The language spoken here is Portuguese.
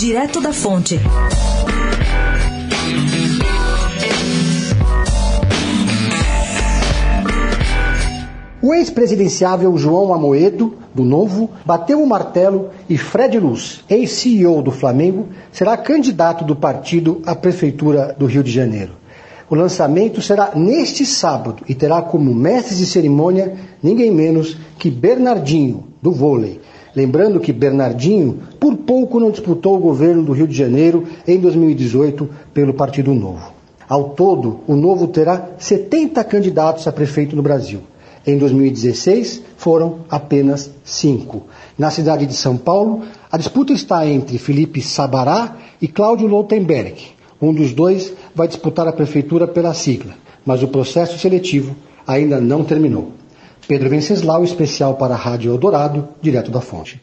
Direto da Fonte. O ex-presidenciável João Amoedo, do Novo, bateu o martelo e Fred Luz, ex-CEO do Flamengo, será candidato do partido à Prefeitura do Rio de Janeiro. O lançamento será neste sábado e terá como mestre de cerimônia ninguém menos que Bernardinho, do vôlei. Lembrando que Bernardinho, por pouco não disputou o governo do Rio de Janeiro em 2018 pelo Partido Novo. Ao todo, o Novo terá 70 candidatos a prefeito no Brasil. Em 2016, foram apenas cinco. Na cidade de São Paulo, a disputa está entre Felipe Sabará e Cláudio Loutenberg. Um dos dois vai disputar a prefeitura pela sigla, mas o processo seletivo ainda não terminou. Pedro Venceslau, especial para a Rádio Eldorado, direto da fonte.